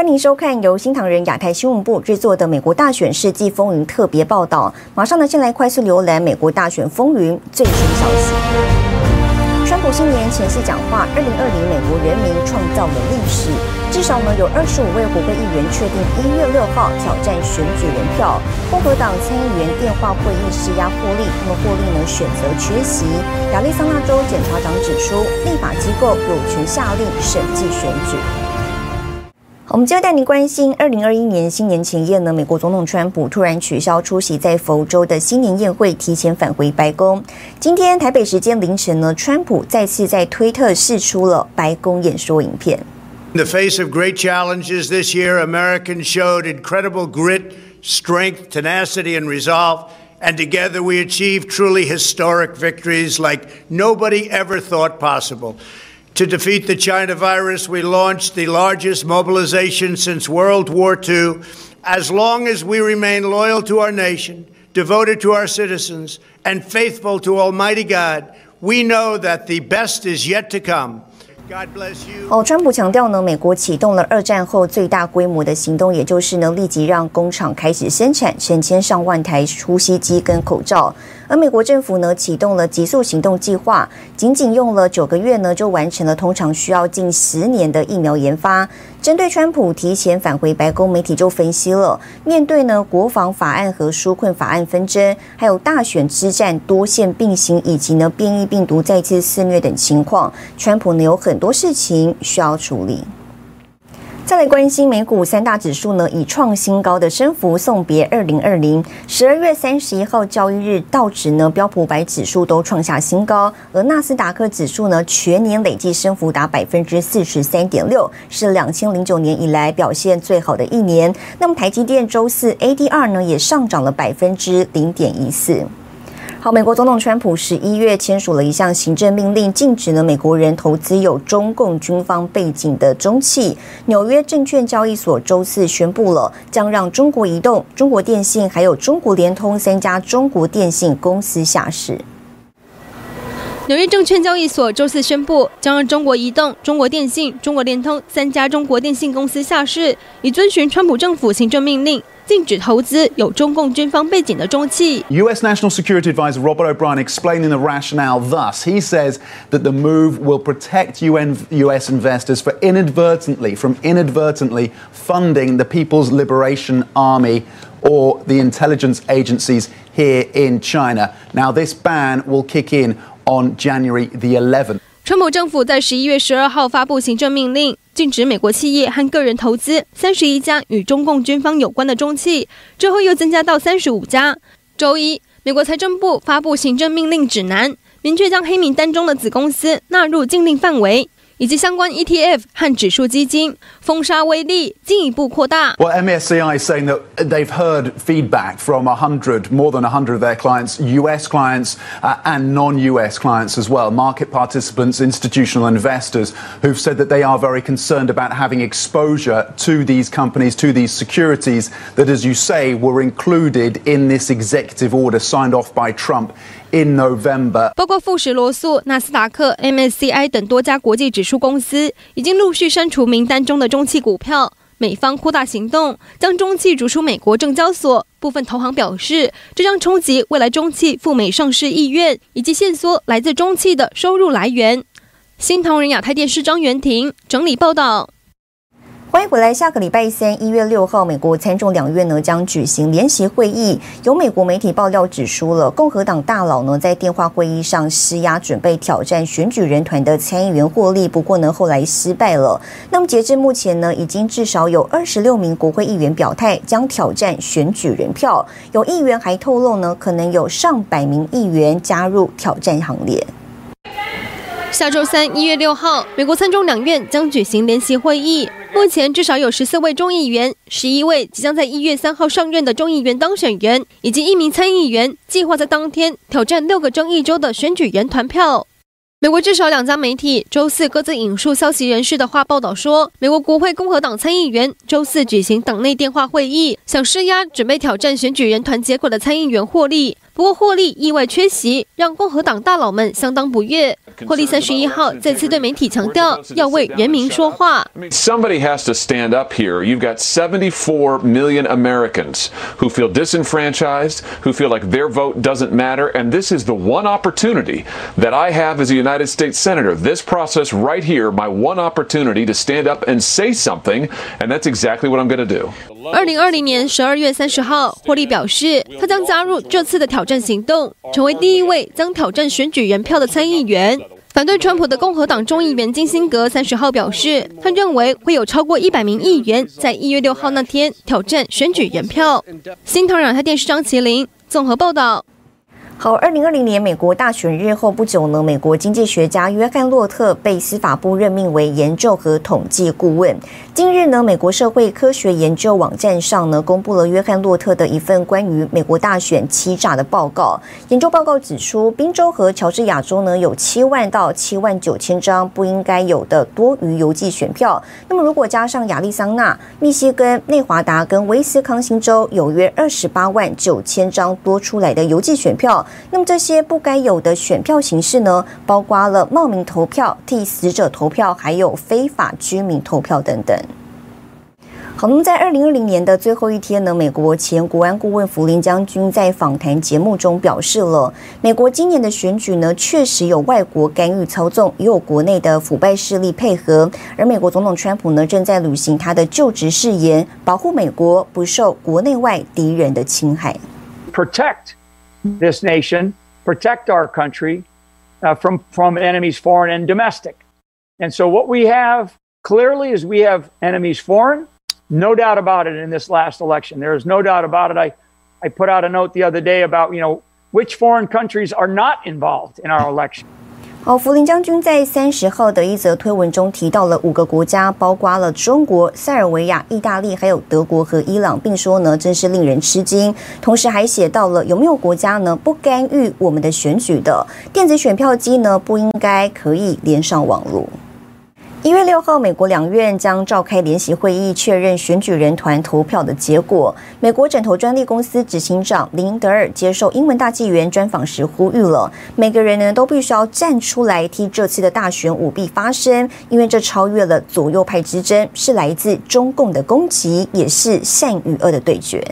欢迎收看由新唐人亚太新闻部制作的《美国大选世纪风云》特别报道。马上呢，先来快速浏览美国大选风云最新消息。川普新年前夕讲话：“二零二零美国人民创造了历史，至少呢有二十五位国会议员确定一月六号挑战选举人票。共和党参议员电话会议施压霍利，那么霍利呢选择缺席。亚利桑那州检察长指出，立法机构有权下令审计选举。”我们接着带您关心，二零二一年新年前夜呢，美国总统川普突然取消出席在佛州的新年宴会，提前返回白宫。今天台北时间凌晨呢，川普再次在推特释出了白宫演说影片。In the face of great challenges this year, Americans showed incredible grit, strength, tenacity, and resolve, and together we achieved truly historic victories like nobody ever thought possible. To defeat the China virus, we launched the largest mobilization since World War II. As long as we remain loyal to our nation, devoted to our citizens, and faithful to Almighty God, we know that the best is yet to come. 哦，川普强调呢，美国启动了二战后最大规模的行动，也就是呢，立即让工厂开始生产成千上万台呼吸机跟口罩。而美国政府呢，启动了极速行动计划，仅仅用了九个月呢，就完成了通常需要近十年的疫苗研发。针对川普提前返回白宫，媒体就分析了，面对呢国防法案和纾困法案纷争，还有大选之战多线并行，以及呢变异病毒再次肆虐等情况，川普呢有很多事情需要处理。再来关心美股三大指数呢，以创新高的升幅送别二零二零。十二月三十一号交易日，道指呢、标普百指数都创下新高，而纳斯达克指数呢，全年累计升幅达百分之四十三点六，是两千零九年以来表现最好的一年。那么台积电周四 ADR 呢，也上涨了百分之零点一四。好，美国总统川普十一月签署了一项行政命令，禁止呢美国人投资有中共军方背景的中企。纽约证券交易所周四宣布了，将让中国移动、中国电信还有中国联通三家中国电信公司下市。纽约证券交易所周四宣布，将让中国移动、中国电信、中国联通三家中国电信公司下市，以遵循川普政府行政命令。禁止投资有中共军方背景的中企。U.S. National Security Advisor Robert O'Brien explaining the rationale thus. He says that the move will protect UN, U.S. investors for inadvertently, from inadvertently funding the People's Liberation Army or the intelligence agencies here in China. Now, this ban will kick in on January the 11th. 川普政府在十一月十二号发布行政命令，禁止美国企业和个人投资三十一家与中共军方有关的中企，之后又增加到三十五家。周一，美国财政部发布行政命令指南，明确将黑名单中的子公司纳入禁令范围。以及相关 ETF 和指数基金封杀威力进一步扩大。Well, MSCI is saying that they've heard feedback from a hundred, more than a hundred of their clients, U.S. clients uh, and non-U.S. clients as well, market participants, institutional investors, who've said that they are very concerned about having exposure to these companies, to these securities that, as you say, were included in this executive order signed off by Trump. In November，包括富时罗素、纳斯达克、MSCI 等多家国际指数 出公司已经陆续删除名单中的中汽股票。美方扩大行动，将中汽逐出美国证交所。部分投行表示，这将冲击未来中汽赴美上市意愿，以及限缩来自中汽的收入来源。新唐人亚太电视张元婷整理报道。欢迎回来。下个礼拜三，一月六号，美国参众两院呢将举行联席会议。有美国媒体爆料指出了，共和党大佬呢在电话会议上施压，准备挑战选举人团的参议员霍利。不过呢，后来失败了。那么截至目前呢，已经至少有二十六名国会议员表态将挑战选举人票。有议员还透露呢，可能有上百名议员加入挑战行列。下周三，一月六号，美国参众两院将举行联席会议。目前至少有十四位众议员、十一位即将在一月三号上任的众议员当选人，以及一名参议员，计划在当天挑战六个争议州的选举人团票。美国至少两家媒体周四各自引述消息人士的话报道说，美国国会共和党参议员周四举行党内电话会议，想施压准备挑战选举人团结果的参议员霍利。不过霍利意外缺席，让共和党大佬们相当不悦。霍利三十一号再次对媒体强调，要为人民说话。Somebody has to stand up here. You've got 74 million Americans who feel disenfranchised, who feel like their vote doesn't matter, and this is the one opportunity that I have as a United States Senator. This process right here, my one opportunity to stand up and say something, and that's exactly what I'm going to do. 二零二零年十二月三十号，霍利表示，他将加入这次的挑战行动，成为第一位将挑战选举人票的参议员。反对川普的共和党众议员金辛格三十号表示，他认为会有超过一百名议员在一月六号那天挑战选举人票。新唐人亚太电视张麒麟综合报道。好，二零二零年美国大选日后不久呢，美国经济学家约翰洛特被司法部任命为研究和统计顾问。近日呢，美国社会科学研究网站上呢，公布了约翰洛特的一份关于美国大选欺诈的报告。研究报告指出，宾州和乔治亚州呢，有七万到七万九千张不应该有的多余邮寄选票。那么，如果加上亚利桑那、密西根、内华达跟威斯康星州，有约二十八万九千张多出来的邮寄选票。那么这些不该有的选票形式呢，包括了冒名投票、替死者投票，还有非法居民投票等等。好，那么在二零二零年的最后一天呢，美国前国安顾问弗林将军在访谈节目中表示了，美国今年的选举呢，确实有外国干预操纵，也有国内的腐败势力配合，而美国总统川普呢，正在履行他的就职誓言，保护美国不受国内外敌人的侵害。Protect this nation, protect our country uh, from, from enemies foreign and domestic. And so what we have clearly is we have enemies foreign, no doubt about it in this last election. There is no doubt about it. I, I put out a note the other day about, you know, which foreign countries are not involved in our election. 好，福林将军在三十号的一则推文中提到了五个国家，包括了中国、塞尔维亚、意大利，还有德国和伊朗，并说呢，真是令人吃惊。同时还写到了有没有国家呢不干预我们的选举的电子选票机呢不应该可以连上网络。一月六号，美国两院将召开联席会议，确认选举人团投票的结果。美国枕头专利公司执行长林德尔接受英文大纪元专访时呼吁了，每个人呢都必须要站出来替这次的大选舞弊发声，因为这超越了左右派之争，是来自中共的攻击，也是善与恶的对决。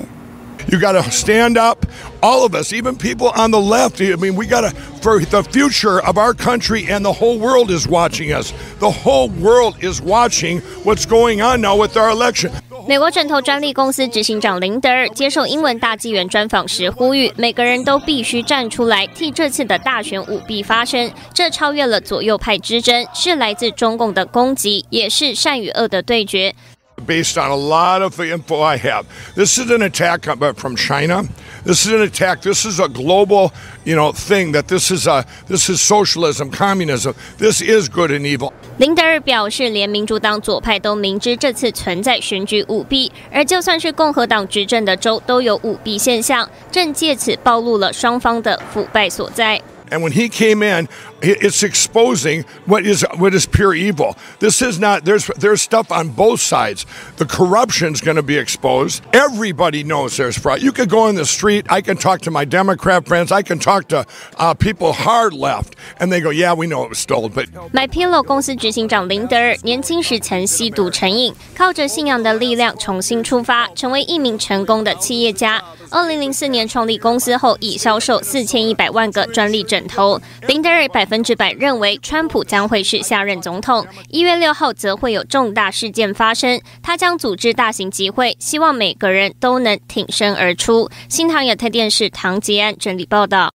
You got to stand up, all of us, even people on the left. I mean, we got to, for the future of our country, and the whole world is watching us. The whole world is watching what's going on now with our election. 美国枕头专利公司执行长林德尔接受英文大纪元专访时呼吁，每个人都必须站出来替这次的大选舞弊发声。这超越了左右派之争，是来自中共的攻击，也是善与恶的对决。 based on a lot of the info I have. This is an attack from China. This is an attack. This is a global, you know, thing that this is a this is socialism, communism. This is good and evil. 林德尔表示，连民主党左派都明知这次存在选举舞弊，而就算是共和党执政的州都有舞弊现象，正借此暴露了双方的腐败所在。And when he came in, it's exposing what is what is pure evil. This is not there's there's stuff on both sides. The corruption's going to be exposed. Everybody knows there's fraud. You could go in the street. I can talk to my Democrat friends. I can talk to uh, people hard left, and they go, "Yeah, we know it was stolen." But MyPillow 公司执行长林德尔年轻时曾吸毒成瘾，靠着信仰的力量重新出发，成为一名成功的企业家。二零零四年创立公司后，已销售四千一百万个专利枕头。林德尔百 百分之百认为，川普将会是下任总统。一月六号则会有重大事件发生，他将组织大型集会，希望每个人都能挺身而出。新唐亚太电视唐吉安整理报道。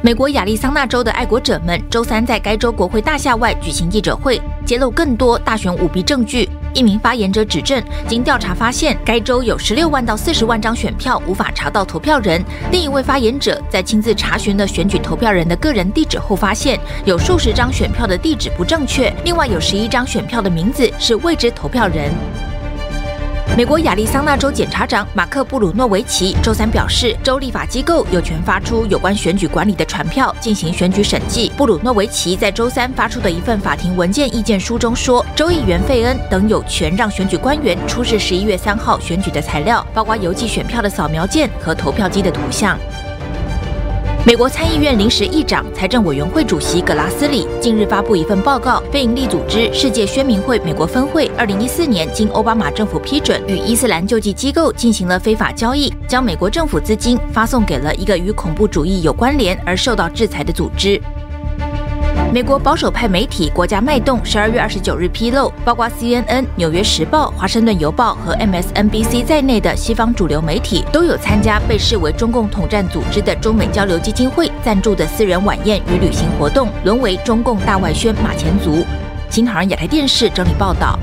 美国亚利桑那州的爱国者们周三在该州国会大厦外举行记者会，揭露更多大选舞弊证据。一名发言者指证，经调查发现，该州有十六万到四十万张选票无法查到投票人。另一位发言者在亲自查询了选举投票人的个人地址后，发现有数十张选票的地址不正确，另外有十一张选票的名字是未知投票人。美国亚利桑那州检察长马克·布鲁诺维奇周三表示，州立法机构有权发出有关选举管理的传票进行选举审计。布鲁诺维奇在周三发出的一份法庭文件意见书中说，州议员费恩等有权让选举官员出示十一月三号选举的材料，包括邮寄选票的扫描件和投票机的图像。美国参议院临时议长、财政委员会主席格拉斯里近日发布一份报告，非营利组织世界宣明会美国分会，二零一四年经奥巴马政府批准，与伊斯兰救济机构进行了非法交易，将美国政府资金发送给了一个与恐怖主义有关联而受到制裁的组织。美国保守派媒体《国家脉动》十二月二十九日披露，包括 CNN、纽约时报、华盛顿邮报和 MSNBC 在内的西方主流媒体都有参加被视为中共统战组织的中美交流基金会赞助的私人晚宴与旅行活动，沦为中共大外宣马前卒。新唐人亚太电视整理报道。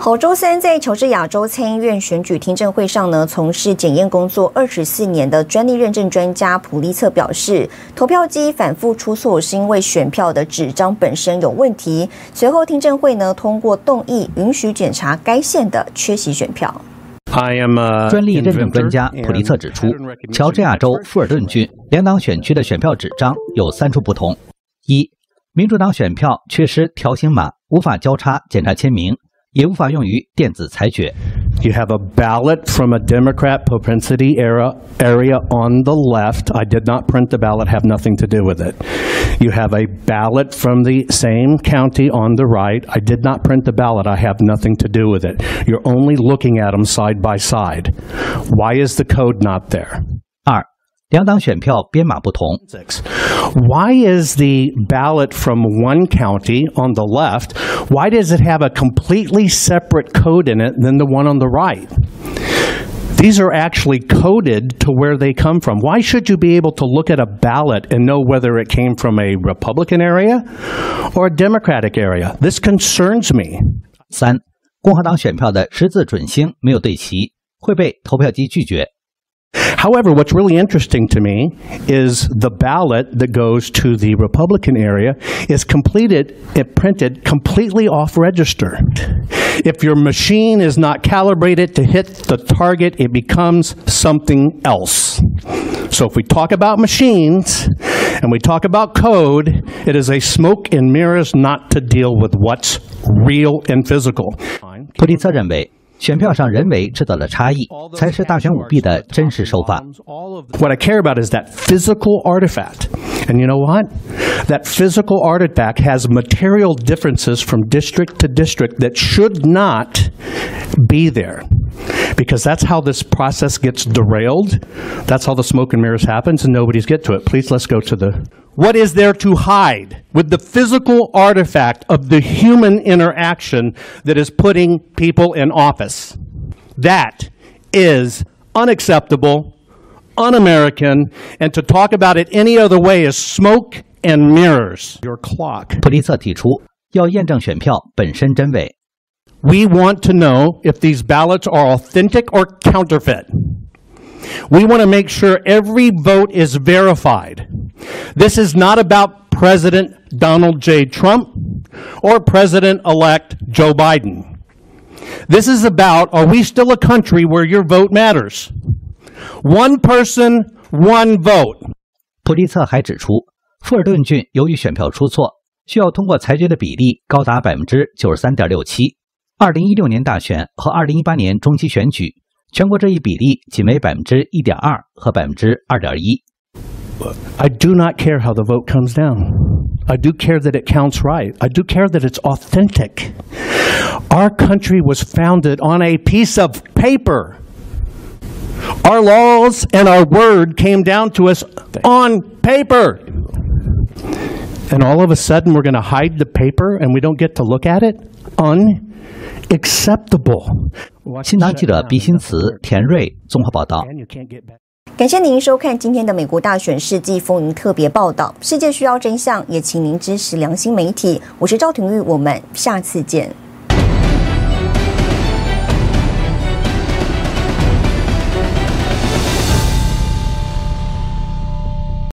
好，周三在乔治亚州参议院选举听证会上呢，从事检验工作二十四年的专利认证专家普利策表示，投票机反复出错是因为选票的纸张本身有问题。随后听证会呢通过动议，允许检查该县的缺席选票。专利认证专家普利策指出，乔治亚州富尔顿郡两党选区的选票纸张有三处不同：一，民主党选票缺失条形码，无法交叉检查签名。也无法用于电子裁决。You have a ballot from a Democrat propensity era area on the left. I did not print the ballot, have nothing to do with it. You have a ballot from the same county on the right. I did not print the ballot, I have nothing to do with it. You're only looking at them side by side. Why is the code not there? 二两党选票编码不同。Why is the ballot from one county on the left, why does it have a completely separate code in it than the one on the right? These are actually coded to where they come from. Why should you be able to look at a ballot and know whether it came from a Republican area or a Democratic area? This concerns me. 三，共和党选票的十字准星没有对齐，会被投票机拒绝。 However, what's really interesting to me is the ballot that goes to the Republican area is completed and printed completely off register. If your machine is not calibrated to hit the target, it becomes something else. So if we talk about machines and we talk about code, it is a smoke and mirrors not to deal with what's real and physical. 普利策认为。 选票上人为制造的差异，才是大选舞弊的真实手法。What I care about is that physical artifact. And you know what? That physical artifact has material differences from district to district that should not be there. Because that's how this process gets derailed. That's how the smoke and mirrors happens and nobody's get to it. Please let's go to the What is there to hide with the physical artifact of the human interaction that is putting people in office? That is unacceptable, un American, and to talk about it any other way is smoke and mirrors. Your clock. 普利策提出要验证选票本身真伪。 We want to know if these ballots are authentic or counterfeit. We want to make sure every vote is verified. This is not about President Donald J. Trump or President elect Joe Biden. This is about are we still a country where your vote matters? One person, one vote. 普利策还指出，富尔顿郡由于选票出错，需要通过裁决的比例高达百分之九十三点六七。 二零一六年大选和二零一八年中期选举，全国这一比例仅为百分之一点二和百分之二点一。I do not care how the vote comes down. I do care that it counts right. I do care that it's authentic. Our country was founded on a piece of paper. Our laws and our word came down to us on paper. And all of a sudden, we're going to hide the paper and we don't get to look at it? Unacceptable. 新唐记者毕新慈、田瑞综合报道。感谢您收看今天的美国大选世纪风云特别报道。世界需要真相，也请您支持良心媒体。我是赵廷玉，我们下次见。